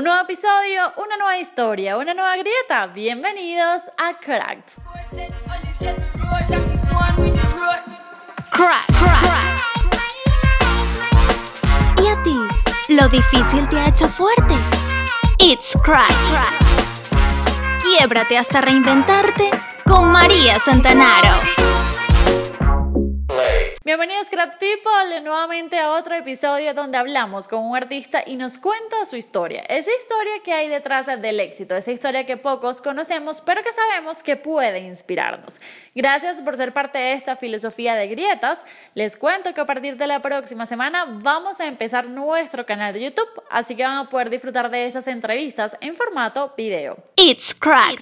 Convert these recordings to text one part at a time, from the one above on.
Un nuevo episodio, una nueva historia, una nueva grieta. Bienvenidos a Cracked. Crack, crack. ¿Y a ti? ¿Lo difícil te ha hecho fuerte? It's crack. Quiebrate hasta reinventarte con María Santanaro. Bienvenidos Crack People nuevamente a otro episodio donde hablamos con un artista y nos cuenta su historia. Esa historia que hay detrás del éxito, esa historia que pocos conocemos pero que sabemos que puede inspirarnos. Gracias por ser parte de esta filosofía de grietas. Les cuento que a partir de la próxima semana vamos a empezar nuestro canal de YouTube, así que van a poder disfrutar de esas entrevistas en formato video. It's crack.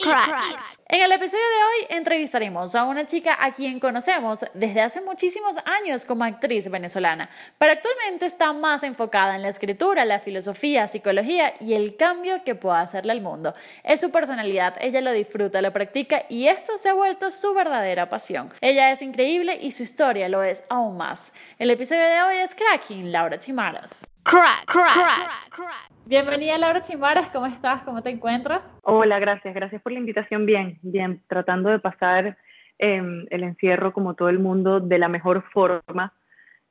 En el episodio de hoy entrevistaremos a una chica a quien conocemos desde hace muchísimos años como actriz venezolana, pero actualmente está más enfocada en la escritura, la filosofía, psicología y el cambio que pueda hacerle al mundo. Es su personalidad, ella lo disfruta, lo practica y esto se ha vuelto su verdadera pasión. Ella es increíble y su historia lo es aún más. El episodio de hoy es Cracking, Laura Chimaras. Crack, crack, crack. Bienvenida Laura Chimaras, ¿cómo estás? ¿Cómo te encuentras? Hola, gracias, gracias por la invitación. Bien, bien, tratando de pasar em, el encierro como todo el mundo de la mejor forma,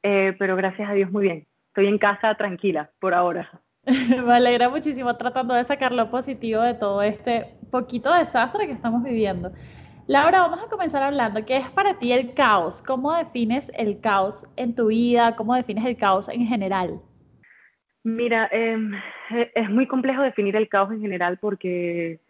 eh, pero gracias a Dios muy bien. Estoy en casa tranquila por ahora. Me alegra muchísimo tratando de sacar lo positivo de todo este poquito desastre que estamos viviendo. Laura, vamos a comenzar hablando. ¿Qué es para ti el caos? ¿Cómo defines el caos en tu vida? ¿Cómo defines el caos en general? Mira, em, e, es muy complejo definir el caos en general porque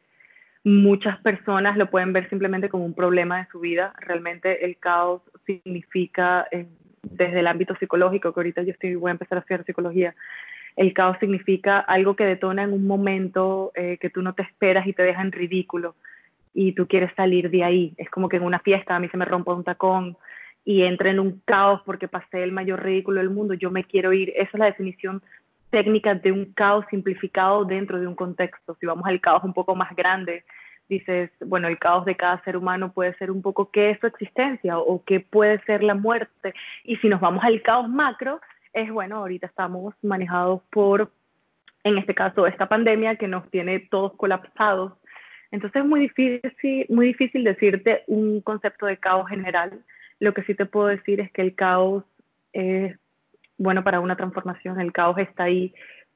muchas personas lo pueden ver simplemente como un problema de su vida. Realmente el caos significa, em, desde el ámbito psicológico, que ahorita yo estoy, voy a empezar a hacer psicología, el caos significa algo que detona en un momento eh, que tú no te esperas y te deja en ridículo y tú quieres salir de ahí. Es como que en una fiesta a mí se me rompe un tacón y entra en un caos porque pasé el mayor ridículo del mundo, yo me quiero ir. Esa es la definición técnicas de un caos simplificado dentro de un contexto. Si vamos al caos un poco más grande, dices, bueno, el caos de cada ser humano puede ser un poco qué es su existencia o qué puede ser la muerte. Y si nos vamos al caos macro, es bueno, ahorita estamos manejados por, en este caso, esta pandemia que nos tiene todos colapsados. Entonces es muy difícil, muy difícil decirte un concepto de caos general. Lo que sí te puedo decir es que el caos es bueno para una transformación. El caos está ahí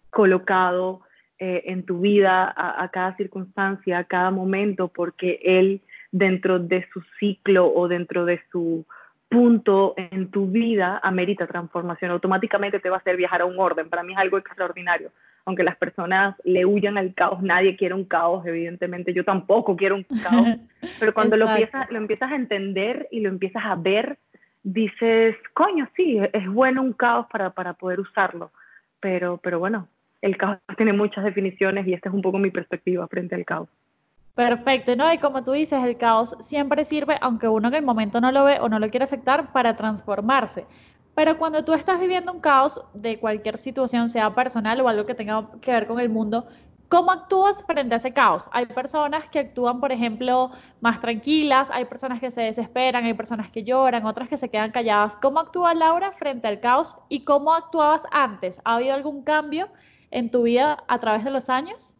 colocado eh, en tu vida a, cada circunstancia, a cada momento, porque él dentro de su ciclo o dentro de su punto en tu vida amerita transformación. Automáticamente te va a hacer viajar a un orden. Para mí es algo extraordinario. Aunque las personas le huyan al caos, nadie quiere un caos, evidentemente. Yo tampoco quiero un caos. Pero cuando lo empiezas, lo empiezas a entender y lo empiezas a ver, dices, coño, sí, es bueno un caos para, para poder usarlo, pero, pero bueno, el caos tiene muchas definiciones y esta es un poco mi perspectiva frente al caos. Perfecto, ¿no? Y como tú dices, el caos siempre sirve, aunque uno en el momento no lo ve o no lo quiere aceptar, para transformarse. Pero cuando tú estás viviendo un caos de cualquier situación, sea personal o algo que tenga que ver con el mundo, ¿Cómo actúas frente a ese caos? Hay personas que actúan, por ejemplo, más tranquilas, hay personas que se desesperan, hay personas que lloran, otras que se quedan calladas. ¿Cómo actúa Laura frente al caos y cómo actuabas antes? ¿Ha habido algún cambio en tu vida a través de los años?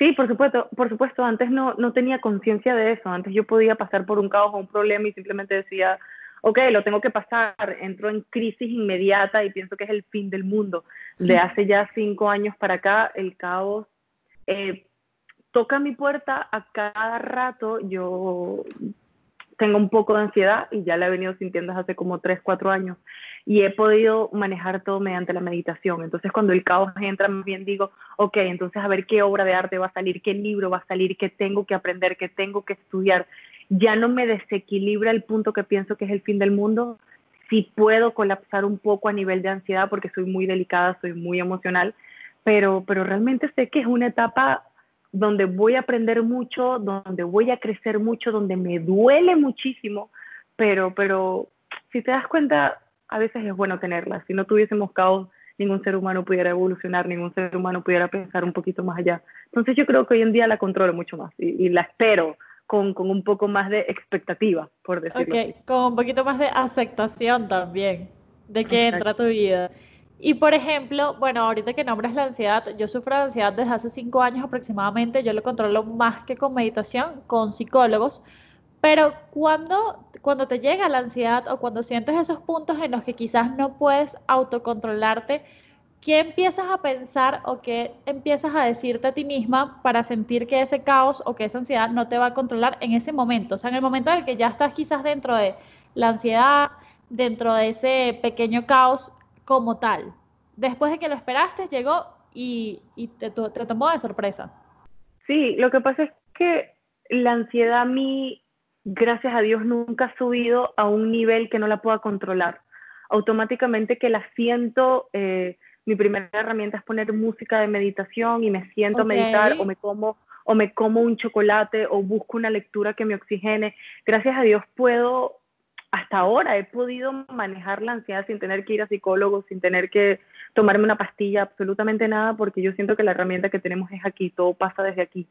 Sí, por supuesto, por supuesto, antes no, no tenía conciencia de eso, antes yo podía pasar por un caos o un problema y simplemente decía, ok, lo tengo que pasar, entro en crisis inmediata y pienso que es el fin del mundo. De hace ya cinco años para acá, el caos eh, toca mi puerta a cada rato. Yo tengo un poco de ansiedad y ya la he venido sintiendo desde hace como tres, cuatro años y he podido manejar todo mediante la meditación. Entonces cuando el caos entra, más bien digo, ok, entonces a ver qué obra de arte va a salir, qué libro va a salir, qué tengo que aprender, qué tengo que estudiar ya no me desequilibra el punto que pienso que es el fin del mundo, sí puedo colapsar un poco a nivel de ansiedad porque soy muy delicada, soy muy emocional, pero, pero realmente sé que es una etapa donde voy a aprender mucho, donde voy a crecer mucho, donde me duele muchísimo, pero, pero si te das cuenta, a veces es bueno tenerla. Si no tuviésemos caos, ningún ser humano pudiera evolucionar, ningún ser humano pudiera pensar un poquito más allá. Entonces yo creo que hoy en día la controlo mucho más y, y la espero con, con, un poco más de expectativa, por decirlo Ok, con un poquito más de aceptación también de que entra tu vida. Y por ejemplo, bueno, ahorita que nombras la ansiedad, yo sufro de ansiedad desde hace cinco años aproximadamente, yo lo controlo más que con meditación, con psicólogos, pero cuando, cuando te llega la ansiedad o cuando sientes esos puntos en los que quizás no puedes autocontrolarte, ¿qué empiezas a pensar o qué empiezas a decirte a ti misma para sentir que ese caos o que esa ansiedad no te va a controlar en ese momento? O sea, en el momento en el que ya estás quizás dentro de la ansiedad, dentro de ese pequeño caos como tal. Después de que lo esperaste, llegó y, te, tomó de sorpresa. Sí, lo que pasa es que la ansiedad a mí, gracias a Dios, nunca ha subido a un nivel que no la pueda controlar. Automáticamente que la siento, eh, mi primera herramienta es poner música de meditación y me siento a meditar o me como o me como un chocolate o busco una lectura que me oxigene. Gracias a Dios puedo hasta ahora he podido manejar la ansiedad sin tener que ir a psicólogo, sin tener que tomarme una pastilla, absolutamente nada, porque yo siento que la herramienta que tenemos es aquí, todo pasa desde aquí.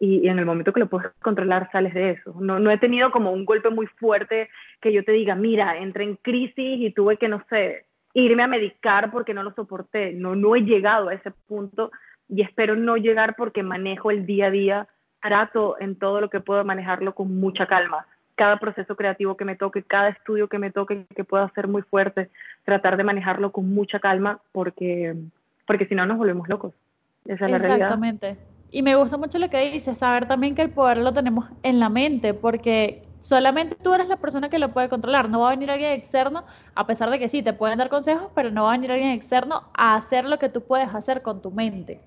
Y, en el momento que lo puedes controlar, sales de eso. No, no he tenido como un golpe muy fuerte que yo te diga, mira, entré en crisis y tuve que, no sé, irme a medicar porque no lo soporté. No, no he llegado a ese punto y espero no llegar porque manejo el día a día, trato en todo lo que puedo manejarlo con mucha calma. Cada proceso creativo que me toque, cada estudio que me toque, que pueda ser muy fuerte, tratar de manejarlo con mucha calma porque, porque si no nos volvemos locos. Esa es la realidad. Exactamente. Y me gusta mucho lo que dices, saber también que el poder lo tenemos en la mente, porque solamente tú eres la persona que lo puede controlar. No va a venir alguien externo, a pesar de que sí, te pueden dar consejos, pero no va a venir alguien externo a hacer lo que tú puedes hacer con tu mente.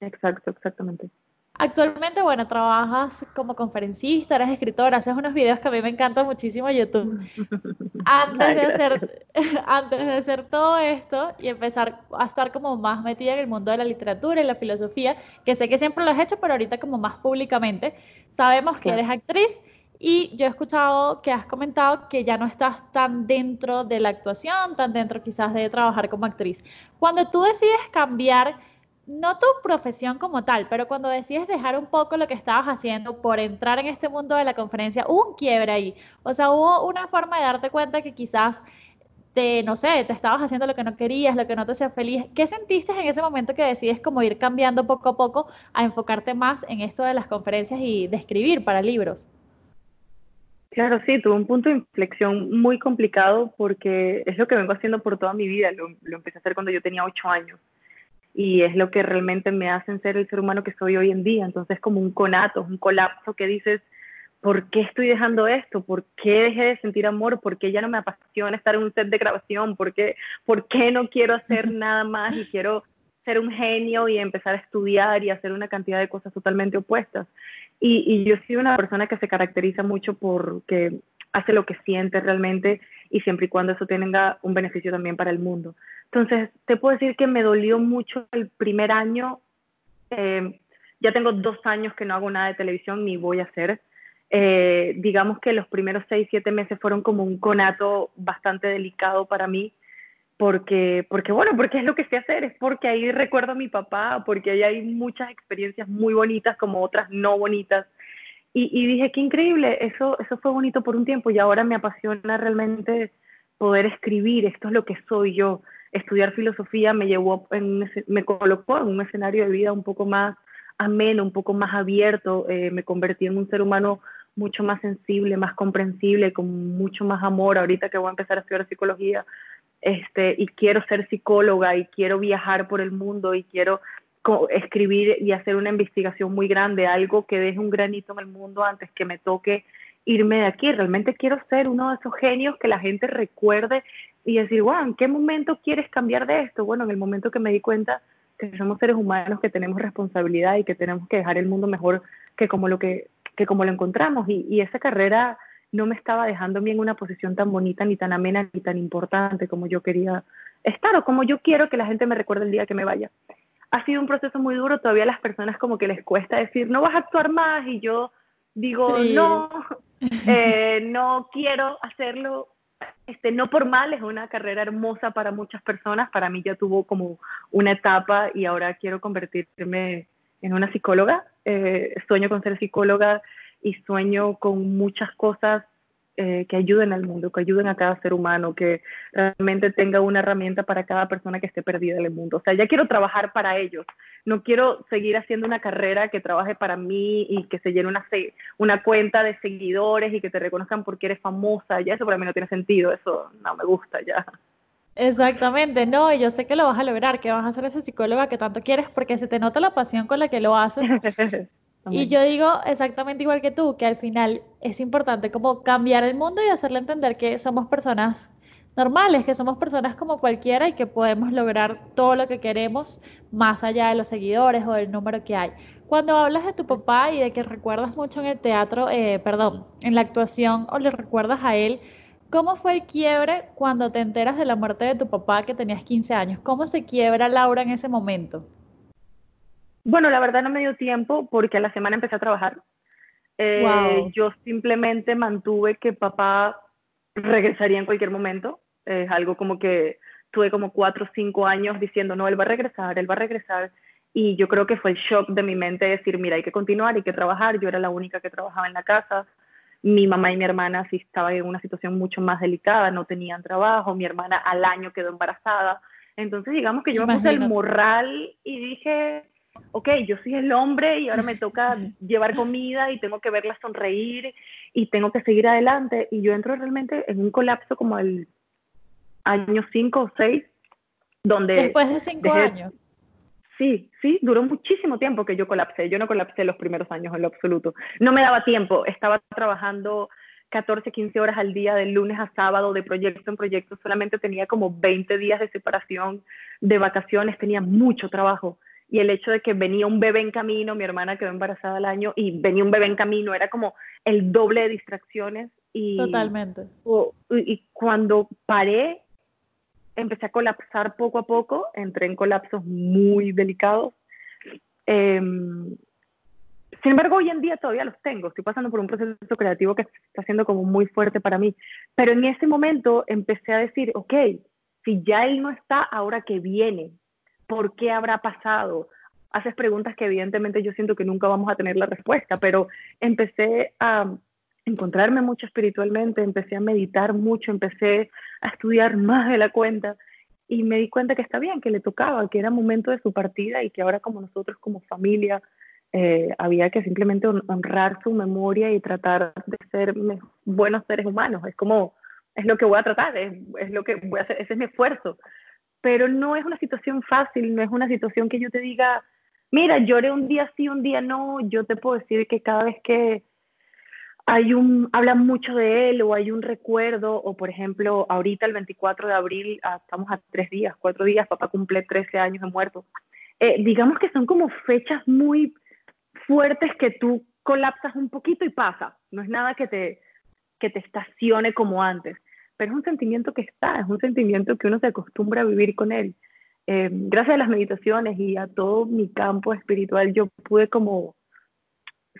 Exacto, exactamente. Actualmente, bueno, trabajas como conferencista, eres escritora, haces unos videos que a mí me encantan muchísimo YouTube. Antes de, hacer, antes de hacer todo esto y empezar a estar como más metida en el mundo de la literatura y la filosofía, que sé que siempre lo has hecho, pero ahorita como más públicamente, sabemos que eres actriz y yo he escuchado que has comentado que ya no estás tan dentro de la actuación, tan dentro quizás de trabajar como actriz. Cuando tú decides cambiar no tu profesión como tal, pero cuando decides dejar un poco lo que estabas haciendo por entrar en este mundo de la conferencia, hubo un quiebre ahí. O sea, hubo una forma de darte cuenta que quizás te, no sé, te estabas haciendo lo que no querías, lo que no te hacía feliz. ¿Qué sentiste en ese momento que decides como ir cambiando poco a poco a enfocarte más en esto de las conferencias y de escribir para libros? Claro, sí, tuve un punto de inflexión muy complicado porque es lo que vengo haciendo por toda mi vida. Lo, lo empecé a hacer cuando yo tenía ocho años y es lo que realmente me hacen ser el ser humano que soy hoy en día. Entonces, como un conato, un colapso que dices, ¿por qué estoy dejando esto? ¿Por qué dejé de sentir amor? ¿Por qué ya no me apasiona estar en un set de grabación? ¿Por qué, ¿Por qué no quiero hacer nada más y quiero ser un genio y empezar a estudiar y hacer una cantidad de cosas totalmente opuestas? Y, y yo soy una persona que se caracteriza mucho porque hace lo que siente realmente y siempre y cuando eso tenga un beneficio también para el mundo. Entonces, te puedo decir que me dolió mucho el primer año. Eh, ya tengo dos años que no hago nada de televisión ni voy a hacer. Eh, digamos que los primeros seis, siete meses fueron como un conato bastante delicado para mí, porque, porque bueno, porque es lo que sé hacer, es porque ahí recuerdo a mi papá, porque ahí hay muchas experiencias muy bonitas como otras no bonitas. Y, y dije, qué increíble, eso, eso fue bonito por un tiempo y ahora me apasiona realmente poder escribir, esto es lo que soy yo estudiar filosofía me llevó, en, me colocó en un escenario de vida un poco más ameno, un poco más abierto, eh, me convertí en un ser humano mucho más sensible, más comprensible, con mucho más amor. Ahorita que voy a empezar a estudiar psicología, este, y quiero ser psicóloga y quiero viajar por el mundo y quiero escribir y hacer una investigación muy grande, algo que deje un granito en el mundo antes que me toque irme de aquí. Realmente quiero ser uno de esos genios que la gente recuerde y decir, wow, ¿en qué momento quieres cambiar de esto? Bueno, en el momento que me di cuenta que somos seres humanos, que tenemos responsabilidad y que tenemos que dejar el mundo mejor que como lo, que, que como lo encontramos. Y, y esa carrera no me estaba dejando bien en una posición tan bonita, ni tan amena, ni tan importante como yo quería estar o como yo quiero que la gente me recuerde el día que me vaya. Ha sido un proceso muy duro, todavía a las personas como que les cuesta decir, no vas a actuar más, y yo digo, no, eh, no quiero hacerlo, este, no por mal, es una carrera hermosa para muchas personas, para mí ya tuvo como una etapa y ahora quiero convertirme en una psicóloga, eh, sueño con ser psicóloga y sueño con muchas cosas eh, que ayuden al mundo, que ayuden a cada ser humano, que realmente tenga una herramienta para cada persona que esté perdida en el mundo. O sea, ya quiero trabajar para ellos. No quiero seguir haciendo una carrera que trabaje para mí y que se llene una, una cuenta de seguidores y que te reconozcan porque eres famosa. Ya eso para mí no tiene sentido. Eso no me gusta ya. Exactamente, no, y yo sé que lo vas a lograr, que vas a ser esa psicóloga que tanto quieres porque se te nota la pasión con la que lo haces. Y yo digo exactamente igual que tú, que al final es importante como cambiar el mundo y hacerle entender que somos personas normales, que somos personas como cualquiera y que podemos lograr todo lo que queremos más allá de los seguidores o del número que hay. Cuando hablas de tu papá y de que recuerdas mucho en el teatro, eh, perdón, en la actuación o le recuerdas a él, ¿cómo fue el quiebre cuando te enteras de la muerte de tu papá que tenías 15 años? ¿Cómo se quiebra Laura en ese momento? Bueno, la verdad no me dio tiempo porque a la semana empecé a trabajar. Eh, yo simplemente mantuve que papá regresaría en cualquier momento. Es algo como que tuve como cuatro o cinco años diciendo, no, él va a regresar, él va a regresar. Y yo creo que fue el shock de mi mente decir, mira, hay que continuar, hay que trabajar. Yo era la única que trabajaba en la casa. Mi mamá y mi hermana sí estaban en una situación mucho más delicada, no tenían trabajo. Mi hermana al año quedó embarazada. Entonces, digamos que yo me puse el morral y dije, ok, yo soy el hombre y ahora me toca llevar comida y tengo que verla sonreír y tengo que seguir adelante. Y yo entro realmente en un colapso como el año 5 o 6, donde... Después de 5 años. Sí, sí, duró muchísimo tiempo que yo colapsé. Yo no colapsé los primeros años en lo absoluto. No me daba tiempo. Estaba trabajando 14, 15 horas al día de lunes a sábado, de proyecto en proyecto. Solamente tenía como 20 días de separación, de vacaciones. Tenía mucho trabajo y el hecho de que venía un bebé en camino, mi hermana quedó embarazada al año y venía un bebé en camino, era como el doble de distracciones. Y, Totalmente. y cuando paré, empecé a colapsar poco a poco, entré en colapsos muy delicados. Em, sin embargo, hoy en día todavía los tengo, estoy pasando por un proceso creativo que está siendo como muy fuerte para mí, pero en ese momento empecé a decir, ok, si ya él no está, ahora que viene, ¿por qué habrá pasado? Haces preguntas que evidentemente yo siento que nunca vamos a tener la respuesta, pero empecé a encontrarme mucho espiritualmente, empecé a meditar mucho, empecé a estudiar más de la cuenta y me di cuenta que está bien, que le tocaba, que era momento de su partida y que ahora como nosotros como familia eh, había que simplemente honrar su memoria y tratar de ser buenos seres humanos. Es como, es lo que voy a tratar, es, es lo que voy a hacer, ese es mi esfuerzo pero no es una situación fácil, no es una situación que yo te diga, mira, lloré un día sí, un día no, yo te puedo decir que cada vez que hay un, hablan mucho de él o hay un recuerdo, o por ejemplo, ahorita el 24 de abril, ah, estamos a tres días, cuatro días, papá cumple 13 años de muerto. Eh, digamos que son como fechas muy fuertes que tú colapsas un poquito y pasa, no es nada que te, que te estacione como antes pero es un sentimiento que está, es un sentimiento que uno se acostumbra a vivir con él. Eh, gracias a las meditaciones y a todo mi campo espiritual, yo pude como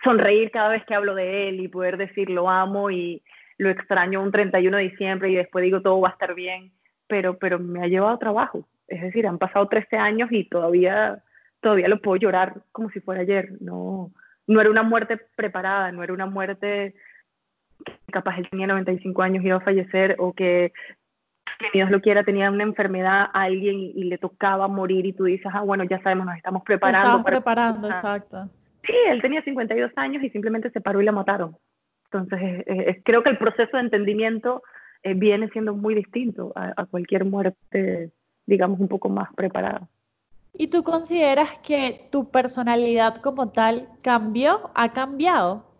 sonreír cada vez que hablo de él y poder decir lo amo y lo extraño un 31 de diciembre y después digo todo va a estar bien, pero, pero me ha llevado trabajo. Es decir, han pasado 13 años y todavía, todavía lo puedo llorar como si fuera ayer. No, no era una muerte preparada, no era una muerte capaz él tenía 95 años y iba a fallecer o que, que Dios lo quiera, tenía una enfermedad a alguien y, le tocaba morir y tú dices, ah, bueno, ya sabemos, nos estamos preparando. Estamos preparando, exacto. Sí, él tenía 52 años y simplemente se paró y la mataron. Entonces, creo que el proceso de entendimiento eh, viene siendo muy distinto a, a cualquier muerte, digamos, un poco más preparada. ¿Y tú consideras que tu personalidad como tal cambió? ¿Ha cambiado?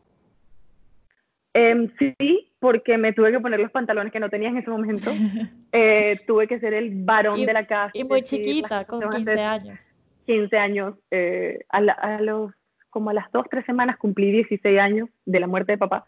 Em, sí, porque me tuve que poner los pantalones que no tenía en ese momento. Eh, tuve que ser el varón de la casa. Y muy chiquita, con 15 años. 15 años. Eh, a, los, como a las dos, tres semanas cumplí 16 años de la muerte de papá.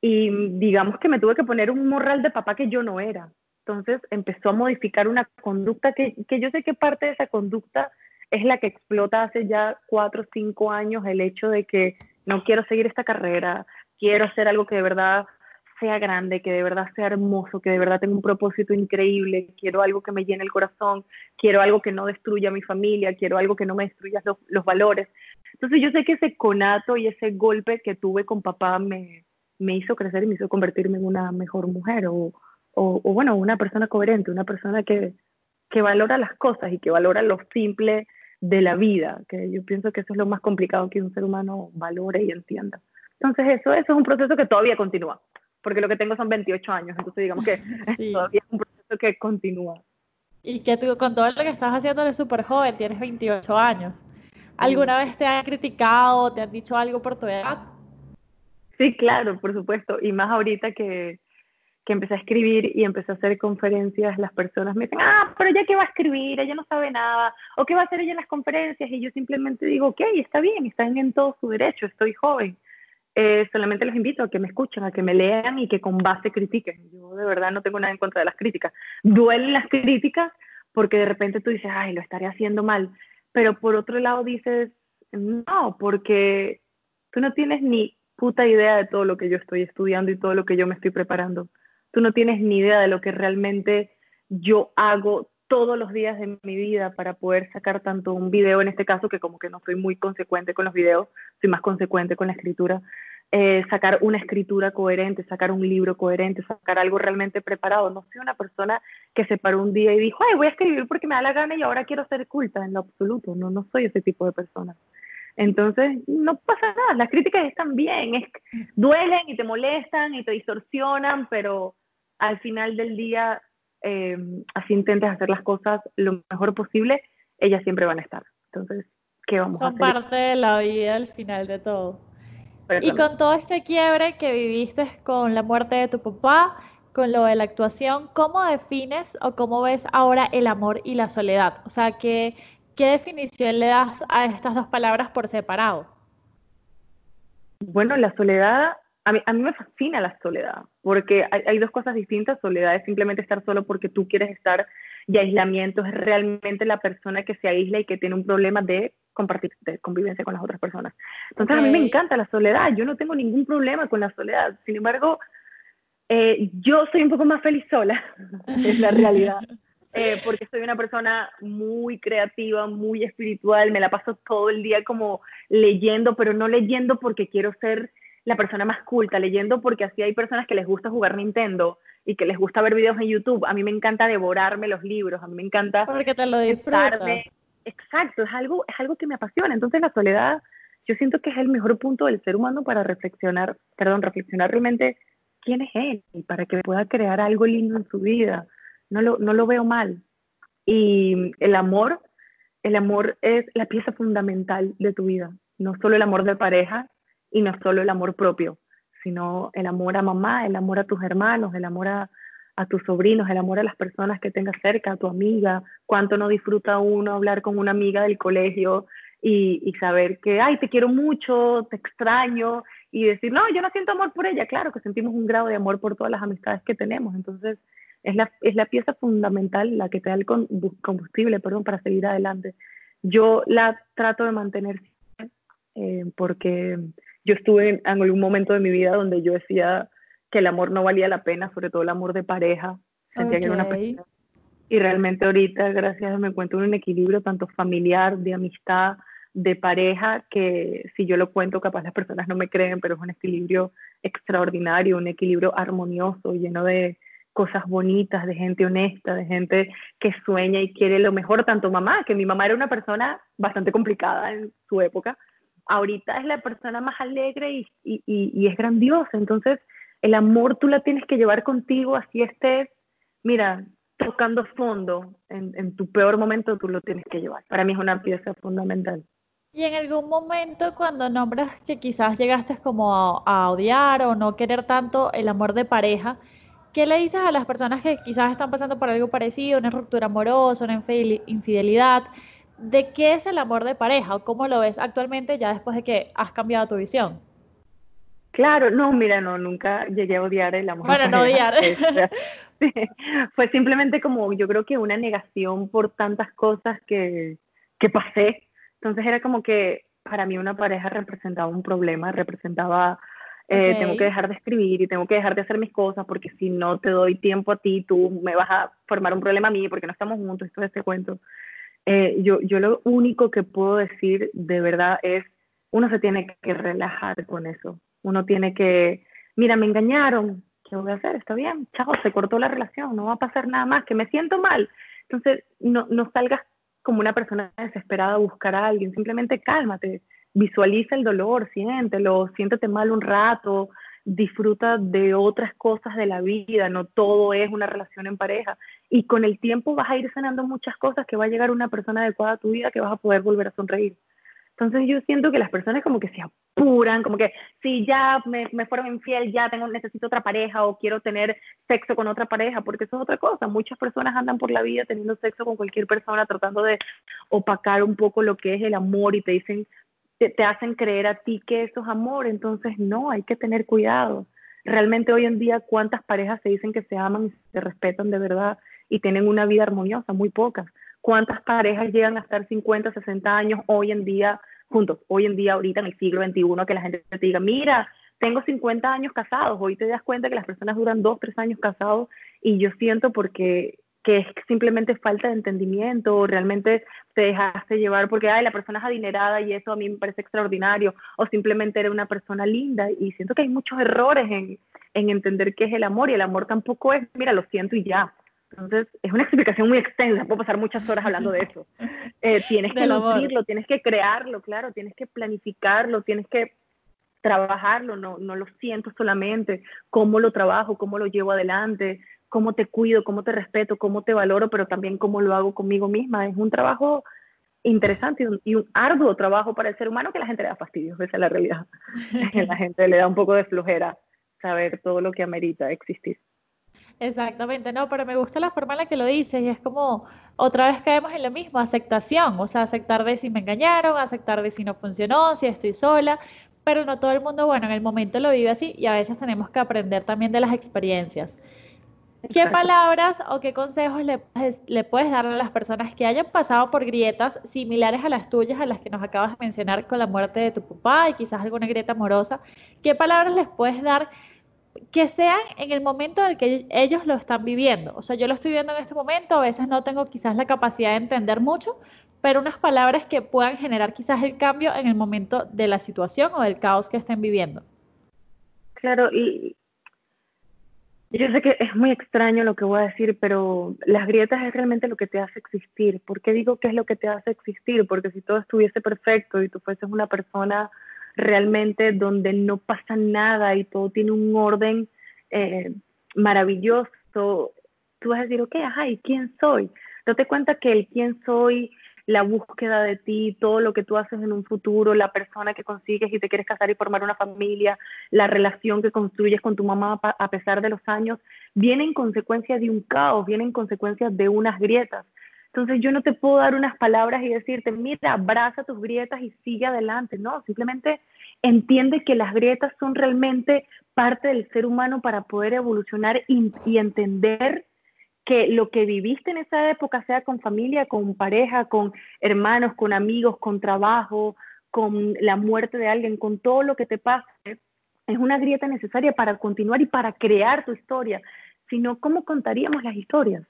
Y digamos que me tuve que poner un morral de papá que yo no era. Entonces empezó a modificar una conducta que, que yo sé que parte de esa conducta es la que explota hace ya cuatro o cinco años, el hecho de que no quiero seguir esta carrera, quiero hacer algo que de verdad sea grande, que de verdad sea hermoso, que de verdad tenga un propósito increíble, quiero algo que me llene el corazón, quiero algo que no destruya a mi familia, quiero algo que no me destruya los, valores. Entonces yo sé que ese conato y ese golpe que tuve con papá me, hizo crecer y me hizo convertirme en una mejor mujer o, o, bueno, una persona coherente, una persona que, que valora las cosas y que valora lo simple de la vida, que yo pienso que eso es lo más complicado que un ser humano valore y entienda. Entonces eso, eso es un proceso que todavía continúa, porque lo que tengo son 28 años, entonces digamos que todavía es un proceso que continúa. Y que tú, con todo lo que estás haciendo eres súper joven, tienes 28 años. ¿Alguna vez te han criticado, te han dicho algo por tu edad? Sí, claro, por supuesto. Y más ahorita que, que empecé a escribir y empecé a hacer conferencias, las personas me dicen, ah, pero ella qué va a escribir, ella no sabe nada, o qué va a hacer ella en las conferencias. Y yo simplemente digo, ok, está bien, están en todo su derecho, estoy joven. Eh, solamente los invito a que me escuchen, a que me lean y que con base critiquen. Yo de verdad no tengo nada en contra de las críticas. Duelen las críticas porque de repente tú dices, ay, lo estaré haciendo mal. Pero por otro lado dices, no, porque tú no tienes ni puta idea de todo lo que yo estoy estudiando y todo lo que yo me estoy preparando. Tú no tienes ni idea de lo que realmente yo hago todos los días de mi vida para poder sacar tanto un video, en este caso, que como que no soy muy consecuente con los videos, soy más consecuente con la escritura, eh, sacar una escritura coherente, sacar un libro coherente, sacar algo realmente preparado. No soy una persona que se paró un día y dijo, ay, voy a escribir porque me da la gana y ahora quiero ser culta, en lo absoluto, no, no soy ese tipo de persona. Entonces, no pasa nada, las críticas están bien, duelen y te molestan y te distorsionan, pero al final del día eh, así intentes hacer las cosas lo mejor posible, ellas siempre van a estar. Entonces, ¿qué vamos a hacer? Son parte de la vida al final de todo. Y con todo este quiebre que viviste con la muerte de tu papá, con lo de la actuación, ¿cómo defines o cómo ves ahora el amor y la soledad? O sea, ¿qué, qué definición le das a estas dos palabras por separado? Bueno, la soledad a mí, a mí me fascina la soledad, porque hay, dos cosas distintas. Soledad es simplemente estar solo porque tú quieres estar y aislamiento es realmente la persona que se aísla y que tiene un problema de compartir, de convivencia con las otras personas. Entonces a mí me encanta la soledad, yo no tengo ningún problema con la soledad. Sin embargo, eh, yo soy un poco más feliz sola, es la realidad. Eh, porque soy una persona muy creativa, muy espiritual, me la paso todo el día como leyendo, pero no leyendo porque quiero ser la persona más culta leyendo porque así hay personas que les gusta jugar Nintendo y que les gusta ver videos en YouTube. A mí me encanta devorarme los libros, a mí me encanta... Porque te lo disfrutas. Exacto, es algo, es algo que me apasiona. Entonces la soledad, yo siento que es el mejor punto del ser humano para reflexionar, perdón, reflexionar realmente quién es él y para que pueda crear algo lindo en su vida. No lo, no lo veo mal. Y el amor, el amor es la pieza fundamental de tu vida. No solo el amor de pareja, y no solo el amor propio, sino el amor a mamá, el amor a tus hermanos, el amor a, tus sobrinos, el amor a las personas que tengas cerca, a tu amiga, cuánto no disfruta uno hablar con una amiga del colegio y, y, saber que, ay, te quiero mucho, te extraño, y decir, no, yo no siento amor por ella, claro que sentimos un grado de amor por todas las amistades que tenemos, entonces es la, es la pieza fundamental, la que te da el combustible, perdón, para seguir adelante. Yo la trato de mantener eh, porque yo estuve en, algún momento de mi vida donde yo decía que el amor no valía la pena, sobre todo el amor de pareja. Sentía que era una Y realmente ahorita, gracias me encuentro en un equilibrio tanto familiar, de amistad, de pareja, que si yo lo cuento, capaz las personas no me creen, pero es un equilibrio extraordinario, un equilibrio armonioso, lleno de cosas bonitas, de gente honesta, de gente que sueña y quiere lo mejor, tanto mamá, que mi mamá era una persona bastante complicada en su época, ahorita es la persona más alegre y, es grandiosa. Entonces, el amor tú la tienes que llevar contigo, así estés, mira, tocando fondo, en, tu peor momento tú lo tienes que llevar. Para mí es una pieza fundamental. Y en algún momento cuando nombras que quizás llegaste como a, a, odiar o no querer tanto el amor de pareja, ¿qué le dices a las personas que quizás están pasando por algo parecido, una ruptura amorosa, una infidelidad? ¿De qué es el amor de pareja o cómo lo ves actualmente ya después de que has cambiado tu visión? Claro, no, mira, no, nunca llegué a odiar el amor. Bueno, no odiar. Fue simplemente como, yo creo que una negación por tantas cosas que, que pasé. Entonces era como que para mí una pareja representaba un problema, representaba, eh, tengo que dejar de escribir y tengo que dejar de hacer mis cosas porque si no te doy tiempo a ti, tú me vas a formar un problema a mí porque no estamos juntos, esto es este cuento. Eh, yo, yo lo único que puedo decir de verdad es, uno se tiene que relajar con eso, uno tiene que, mira, me engañaron, ¿qué voy a hacer? Está bien, chao, se cortó la relación, no va a pasar nada más, que me siento mal. Entonces, no, no salgas como una persona desesperada a buscar a alguien, simplemente cálmate, visualiza el dolor, siéntelo, siéntete mal un rato, disfruta de otras cosas de la vida, no todo es una relación en pareja. Y con el tiempo vas a ir sanando muchas cosas que va a llegar una persona adecuada a tu vida que vas a poder volver a sonreír. Entonces yo siento que las personas como que se apuran, como que si ya me, me fueron infiel, ya tengo, necesito otra pareja o quiero tener sexo con otra pareja, porque eso es otra cosa. Muchas personas andan por la vida teniendo sexo con cualquier persona, tratando de opacar un poco lo que es el amor y te dicen, te, hacen creer a ti que eso es amor, entonces no, hay que tener cuidado. Realmente hoy en día, ¿cuántas parejas se dicen que se aman y se respetan de verdad y tienen una vida armoniosa? Muy pocas. ¿Cuántas parejas llegan a estar 50, 60 años hoy en día juntos? Hoy en día, ahorita en el siglo XXI, que la gente te diga, mira, tengo 50 años casados. Hoy te das cuenta que las personas duran 2, 3 años casados y yo siento porque que es simplemente falta de entendimiento o realmente te dejaste llevar porque ay la persona es adinerada y eso a mí me parece extraordinario o simplemente era una persona linda y siento que hay muchos errores en, en entender qué es el amor y el amor tampoco es mira lo siento y ya entonces es una explicación muy extensa puedo pasar muchas horas hablando de eso eh, tienes que nutrirlo tienes que crearlo claro tienes que planificarlo tienes que trabajarlo, no, no lo siento solamente, cómo lo trabajo, cómo lo llevo adelante, cómo te cuido, cómo te respeto, cómo te valoro, pero también cómo lo hago conmigo misma. Es un trabajo interesante y un, arduo trabajo para el ser humano que la gente le da fastidio, esa es la realidad. la gente le da un poco de flojera saber todo lo que amerita existir. Exactamente, no, pero me gusta la forma en la que lo dices y es como otra vez caemos en lo mismo, aceptación, o sea, aceptar de si me engañaron, aceptar de si no funcionó, si estoy sola, pero no todo el mundo, bueno, en el momento lo vive así y a veces tenemos que aprender también de las experiencias. ¿Qué palabras o qué consejos le, puedes dar a las personas que hayan pasado por grietas similares a las tuyas, a las que nos acabas de mencionar con la muerte de tu papá y quizás alguna grieta amorosa? ¿Qué palabras les puedes dar que sean en el momento en el que ellos lo están viviendo? O sea, yo lo estoy viendo en este momento, a veces no tengo quizás la capacidad de entender mucho, pero unas palabras que puedan generar quizás el cambio en el momento de la situación o del caos que estén viviendo. Claro, y yo sé que es muy extraño lo que voy a decir, pero las grietas es realmente lo que te hace existir. ¿Por qué digo que es lo que te hace existir? Porque si todo estuviese perfecto y tú fueses una persona realmente donde no pasa nada y todo tiene un orden eh, maravilloso, tú vas a decir, ok, ajá, ¿y quién soy? Date cuenta que el quién soy la búsqueda de ti, todo lo que tú haces en un futuro, la persona que consigues y te quieres casar y formar una familia, la relación que construyes con tu mamá a pesar de los años, viene en consecuencia de un caos, viene en consecuencia de unas grietas. Entonces yo no te puedo dar unas palabras y decirte, mira, abraza tus grietas y sigue adelante. No, simplemente entiende que las grietas son realmente parte del ser humano para poder evolucionar y, entender que lo que viviste en esa época, sea con familia, con pareja, con hermanos, con amigos, con trabajo, con la muerte de alguien, con todo lo que te pase, es una grieta necesaria para continuar y para crear tu historia. Si no, ¿cómo contaríamos las historias?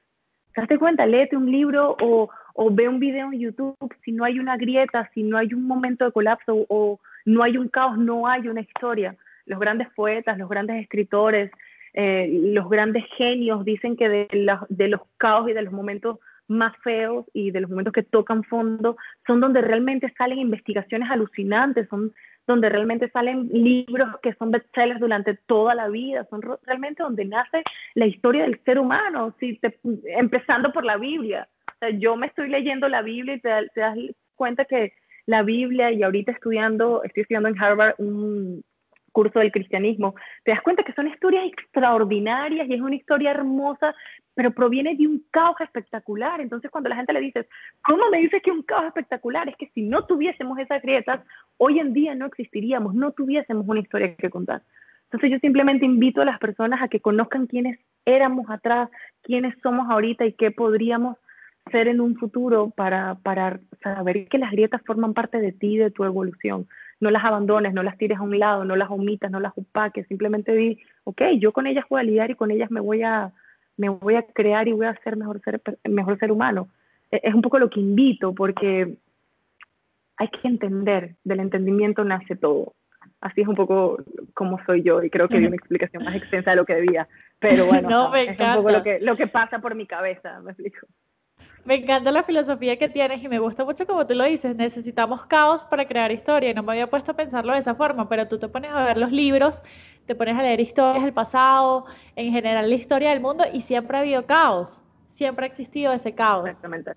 Date cuenta, léete un libro o, o, ve un video en YouTube. Si no hay una grieta, si no hay un momento de colapso o no hay un caos, no hay una historia. Los grandes poetas, los grandes escritores, eh, los grandes genios dicen que de, los caos y de los momentos más feos y de los momentos que tocan fondo son donde realmente salen investigaciones alucinantes, son donde realmente salen libros que son bestsellers durante toda la vida, son realmente donde nace la historia del ser humano, si empezando por la Biblia. yo me estoy leyendo la Biblia y te, te, das cuenta que la Biblia y ahorita estudiando, estoy estudiando en Harvard un, curso del cristianismo, te das cuenta que son historias extraordinarias y es una historia hermosa, pero proviene de un caos espectacular. Entonces, cuando la gente le dices, ¿cómo me dices que un caos espectacular? Es que si no tuviésemos esas grietas, hoy en día no existiríamos, no tuviésemos una historia que contar. Entonces, yo simplemente invito a las personas a que conozcan quiénes éramos atrás, quiénes somos ahorita y qué podríamos ser en un futuro para, para saber que las grietas forman parte de ti, de tu evolución no las abandones, no las tires a un lado, no las omitas, no las opaques, simplemente di, ok, yo con ellas voy a lidiar y con ellas me voy a, me voy a crear y voy a ser mejor ser, mejor ser humano. E, es un poco lo que invito, porque hay que entender, del entendimiento nace todo. así es un poco como soy yo y creo que di una explicación más extensa de lo que debía. Pero bueno, no, es un poco lo que, lo que pasa por mi cabeza, me explico. Me encanta la filosofía que tienes y me gusta mucho como tú lo dices, necesitamos caos para crear historia no me había puesto a pensarlo de esa forma, pero tú te pones a ver los libros, te pones a leer historias del pasado, en general la historia del mundo y siempre ha habido caos, siempre ha existido ese caos. Exactamente.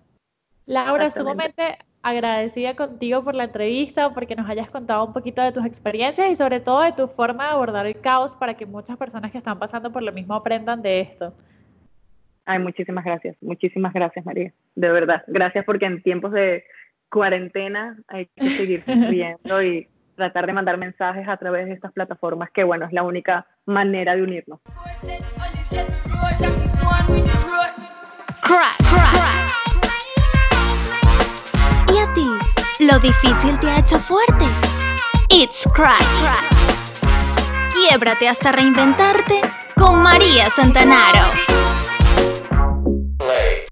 Laura, sumamente agradecida contigo por la entrevista, porque nos hayas contado un poquito de tus experiencias y sobre todo de tu forma de abordar el caos para que muchas personas que están pasando por lo mismo aprendan de esto. Ay, muchísimas gracias, muchísimas gracias María, de verdad. Gracias porque en tiempos de cuarentena hay que seguir viendo y tratar de mandar mensajes a través de estas plataformas, que bueno, es la única manera de unirnos. ¿Y a ti? ¿Lo difícil te ha hecho fuerte? It's crack. Quiebrate hasta reinventarte con María Santanaro. play